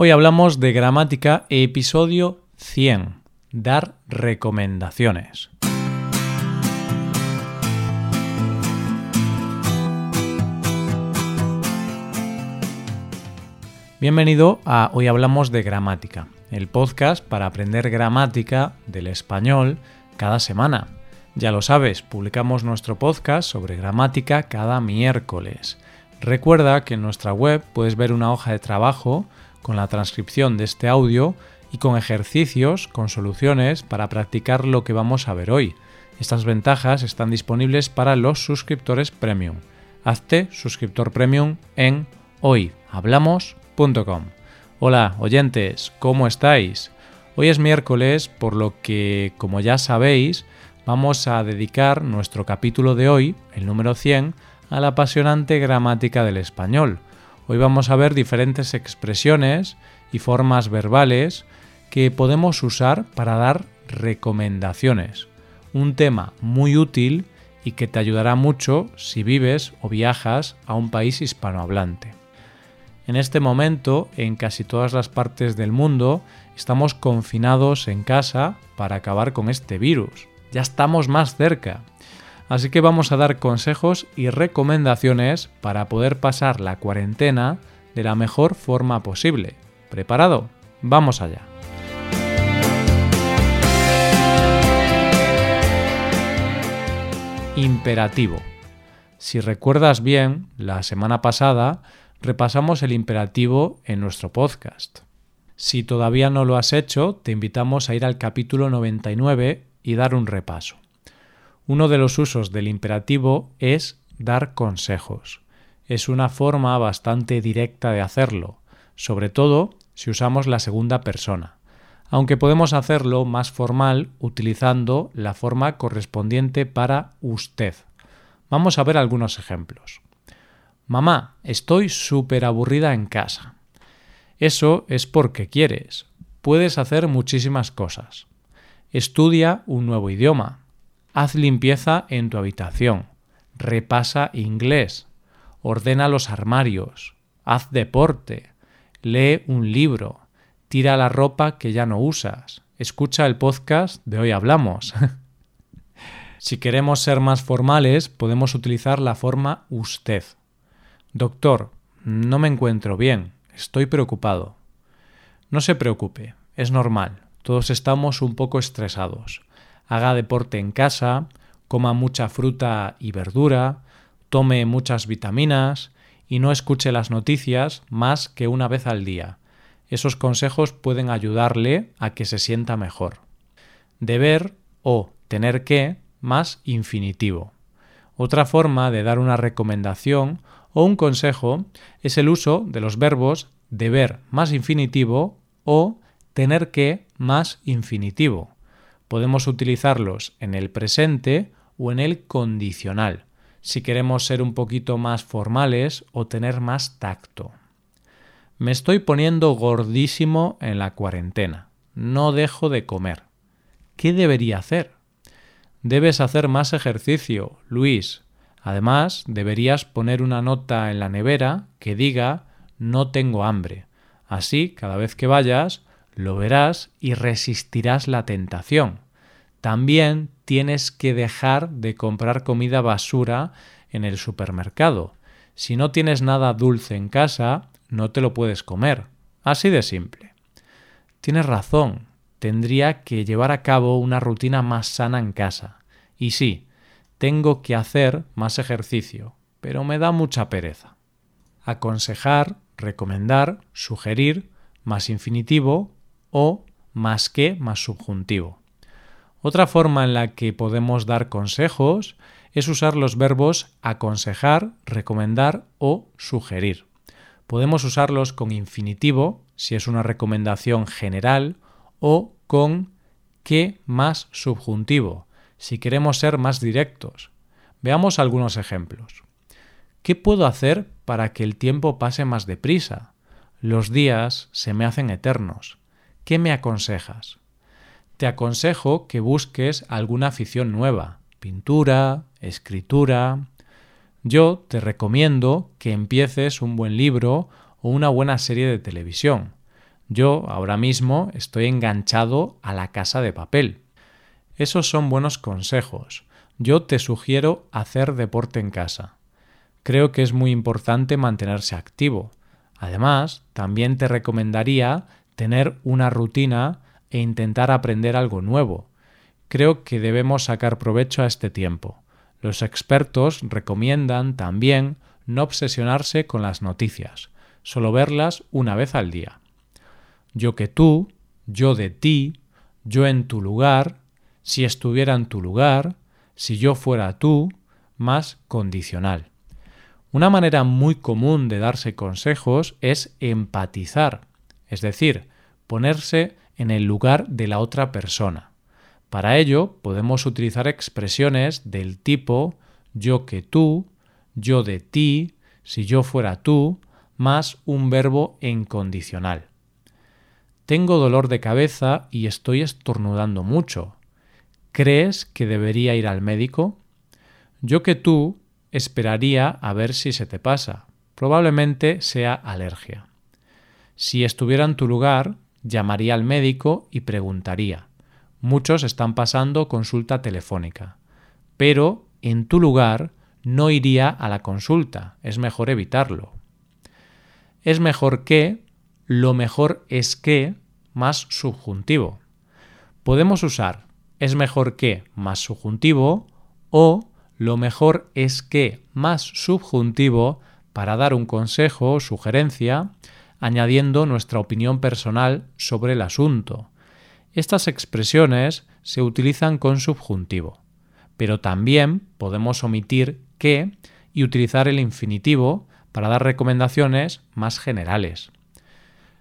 Hoy hablamos de gramática, episodio 100, dar recomendaciones. Bienvenido a Hoy Hablamos de Gramática, el podcast para aprender gramática del español cada semana. Ya lo sabes, publicamos nuestro podcast sobre gramática cada miércoles. Recuerda que en nuestra web puedes ver una hoja de trabajo con la transcripción de este audio y con ejercicios, con soluciones para practicar lo que vamos a ver hoy. Estas ventajas están disponibles para los suscriptores premium. Hazte suscriptor premium en hoyhablamos.com Hola, oyentes, ¿cómo estáis? Hoy es miércoles, por lo que, como ya sabéis, vamos a dedicar nuestro capítulo de hoy, el número 100, a la apasionante gramática del español. Hoy vamos a ver diferentes expresiones y formas verbales que podemos usar para dar recomendaciones. Un tema muy útil y que te ayudará mucho si vives o viajas a un país hispanohablante. En este momento, en casi todas las partes del mundo, estamos confinados en casa para acabar con este virus. Ya estamos más cerca. Así que vamos a dar consejos y recomendaciones para poder pasar la cuarentena de la mejor forma posible. ¿Preparado? Vamos allá. Imperativo. Si recuerdas bien, la semana pasada repasamos el imperativo en nuestro podcast. Si todavía no lo has hecho, te invitamos a ir al capítulo 99 y dar un repaso. Uno de los usos del imperativo es dar consejos. Es una forma bastante directa de hacerlo, sobre todo si usamos la segunda persona, aunque podemos hacerlo más formal utilizando la forma correspondiente para usted. Vamos a ver algunos ejemplos. Mamá, estoy súper aburrida en casa. Eso es porque quieres. Puedes hacer muchísimas cosas. Estudia un nuevo idioma. Haz limpieza en tu habitación. Repasa inglés. Ordena los armarios. Haz deporte. Lee un libro. Tira la ropa que ya no usas. Escucha el podcast de hoy hablamos. si queremos ser más formales, podemos utilizar la forma usted. Doctor, no me encuentro bien, estoy preocupado. No se preocupe, es normal, todos estamos un poco estresados. Haga deporte en casa, coma mucha fruta y verdura, tome muchas vitaminas y no escuche las noticias más que una vez al día. Esos consejos pueden ayudarle a que se sienta mejor. Deber o tener que más infinitivo. Otra forma de dar una recomendación o un consejo es el uso de los verbos deber más infinitivo o tener que más infinitivo. Podemos utilizarlos en el presente o en el condicional, si queremos ser un poquito más formales o tener más tacto. Me estoy poniendo gordísimo en la cuarentena. No dejo de comer. ¿Qué debería hacer? Debes hacer más ejercicio, Luis. Además, deberías poner una nota en la nevera que diga no tengo hambre. Así, cada vez que vayas, lo verás y resistirás la tentación. También tienes que dejar de comprar comida basura en el supermercado. Si no tienes nada dulce en casa, no te lo puedes comer. Así de simple. Tienes razón, tendría que llevar a cabo una rutina más sana en casa. Y sí, tengo que hacer más ejercicio, pero me da mucha pereza. Aconsejar, recomendar, sugerir, más infinitivo o más que más subjuntivo. Otra forma en la que podemos dar consejos es usar los verbos aconsejar, recomendar o sugerir. Podemos usarlos con infinitivo si es una recomendación general o con que más subjuntivo si queremos ser más directos. Veamos algunos ejemplos. ¿Qué puedo hacer para que el tiempo pase más deprisa? Los días se me hacen eternos. ¿Qué me aconsejas? Te aconsejo que busques alguna afición nueva, pintura, escritura. Yo te recomiendo que empieces un buen libro o una buena serie de televisión. Yo ahora mismo estoy enganchado a la casa de papel. Esos son buenos consejos. Yo te sugiero hacer deporte en casa. Creo que es muy importante mantenerse activo. Además, también te recomendaría tener una rutina e intentar aprender algo nuevo. Creo que debemos sacar provecho a este tiempo. Los expertos recomiendan también no obsesionarse con las noticias, solo verlas una vez al día. Yo que tú, yo de ti, yo en tu lugar, si estuviera en tu lugar, si yo fuera tú, más condicional. Una manera muy común de darse consejos es empatizar, es decir, ponerse en el lugar de la otra persona. Para ello podemos utilizar expresiones del tipo yo que tú, yo de ti, si yo fuera tú, más un verbo en condicional. Tengo dolor de cabeza y estoy estornudando mucho. ¿Crees que debería ir al médico? Yo que tú esperaría a ver si se te pasa. Probablemente sea alergia. Si estuviera en tu lugar, llamaría al médico y preguntaría. Muchos están pasando consulta telefónica. Pero en tu lugar no iría a la consulta. Es mejor evitarlo. Es mejor que, lo mejor es que, más subjuntivo. Podemos usar es mejor que más subjuntivo o lo mejor es que más subjuntivo para dar un consejo o sugerencia añadiendo nuestra opinión personal sobre el asunto. Estas expresiones se utilizan con subjuntivo, pero también podemos omitir que y utilizar el infinitivo para dar recomendaciones más generales.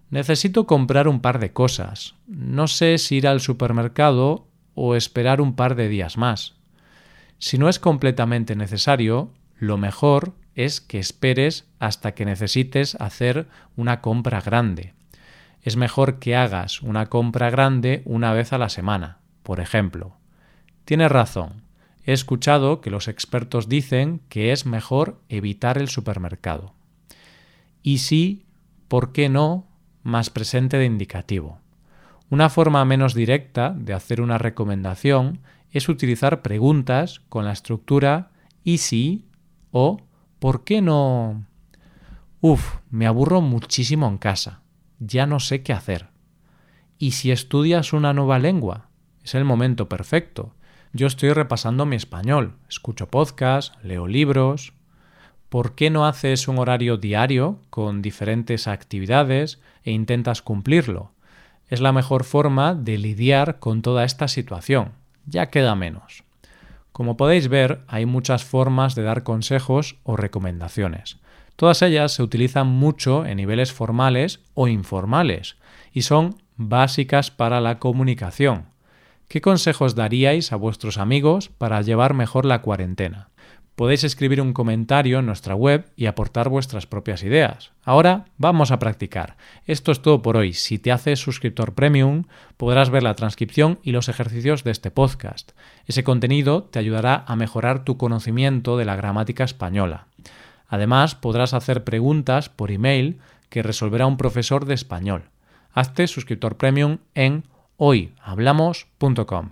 Necesito comprar un par de cosas. No sé si ir al supermercado o esperar un par de días más. Si no es completamente necesario, lo mejor es que esperes hasta que necesites hacer una compra grande. Es mejor que hagas una compra grande una vez a la semana, por ejemplo. Tienes razón. He escuchado que los expertos dicen que es mejor evitar el supermercado. Y sí, ¿por qué no? más presente de indicativo. Una forma menos directa de hacer una recomendación es utilizar preguntas con la estructura y si o ¿por qué no? Uf, me aburro muchísimo en casa. Ya no sé qué hacer. ¿Y si estudias una nueva lengua? Es el momento perfecto. Yo estoy repasando mi español, escucho podcasts, leo libros. ¿Por qué no haces un horario diario con diferentes actividades e intentas cumplirlo? Es la mejor forma de lidiar con toda esta situación. Ya queda menos. Como podéis ver, hay muchas formas de dar consejos o recomendaciones. Todas ellas se utilizan mucho en niveles formales o informales y son básicas para la comunicación. ¿Qué consejos daríais a vuestros amigos para llevar mejor la cuarentena? Podéis escribir un comentario en nuestra web y aportar vuestras propias ideas. Ahora vamos a practicar. Esto es todo por hoy. Si te haces suscriptor premium, podrás ver la transcripción y los ejercicios de este podcast. Ese contenido te ayudará a mejorar tu conocimiento de la gramática española. Además, podrás hacer preguntas por email que resolverá un profesor de español. Hazte suscriptor premium en hoyhablamos.com.